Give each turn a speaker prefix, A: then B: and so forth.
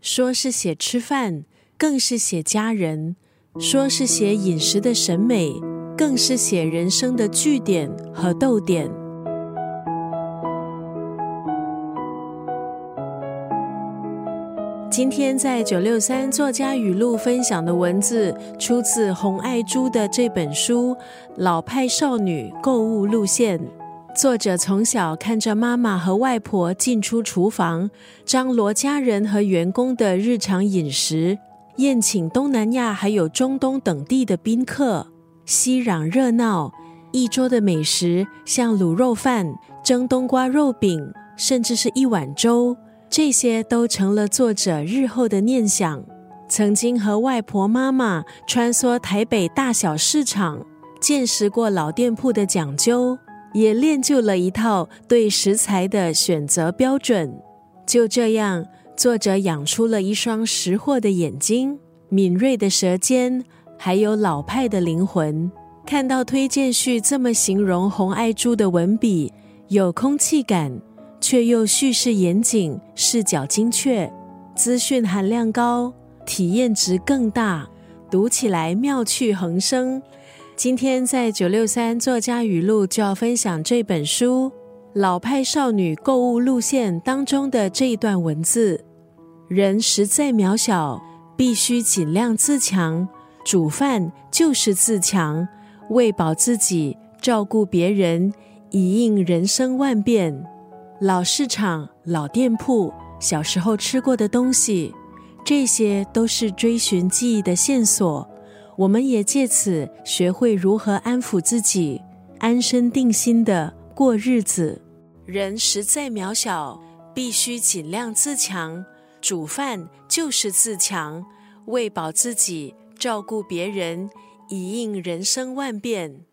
A: 说是写吃饭，更是写家人；说是写饮食的审美，更是写人生的句点和逗点。今天在九六三作家语录分享的文字，出自洪爱珠的这本书《老派少女购物路线》。作者从小看着妈妈和外婆进出厨房，张罗家人和员工的日常饮食，宴请东南亚还有中东等地的宾客，熙攘热闹。一桌的美食，像卤肉饭、蒸冬瓜肉饼，甚至是一碗粥。这些都成了作者日后的念想。曾经和外婆、妈妈穿梭台北大小市场，见识过老店铺的讲究，也练就了一套对食材的选择标准。就这样，作者养出了一双识货的眼睛、敏锐的舌尖，还有老派的灵魂。看到推荐序这么形容洪爱珠的文笔，有空气感。却又叙事严谨，视角精确，资讯含量高，体验值更大，读起来妙趣横生。今天在九六三作家语录就要分享这本书《老派少女购物路线》当中的这一段文字：人实在渺小，必须尽量自强。煮饭就是自强，喂饱自己，照顾别人，以应人生万变。老市场、老店铺、小时候吃过的东西，这些都是追寻记忆的线索。我们也借此学会如何安抚自己，安身定心的过日子。人实在渺小，必须尽量自强。煮饭就是自强，喂饱自己，照顾别人，以应人生万变。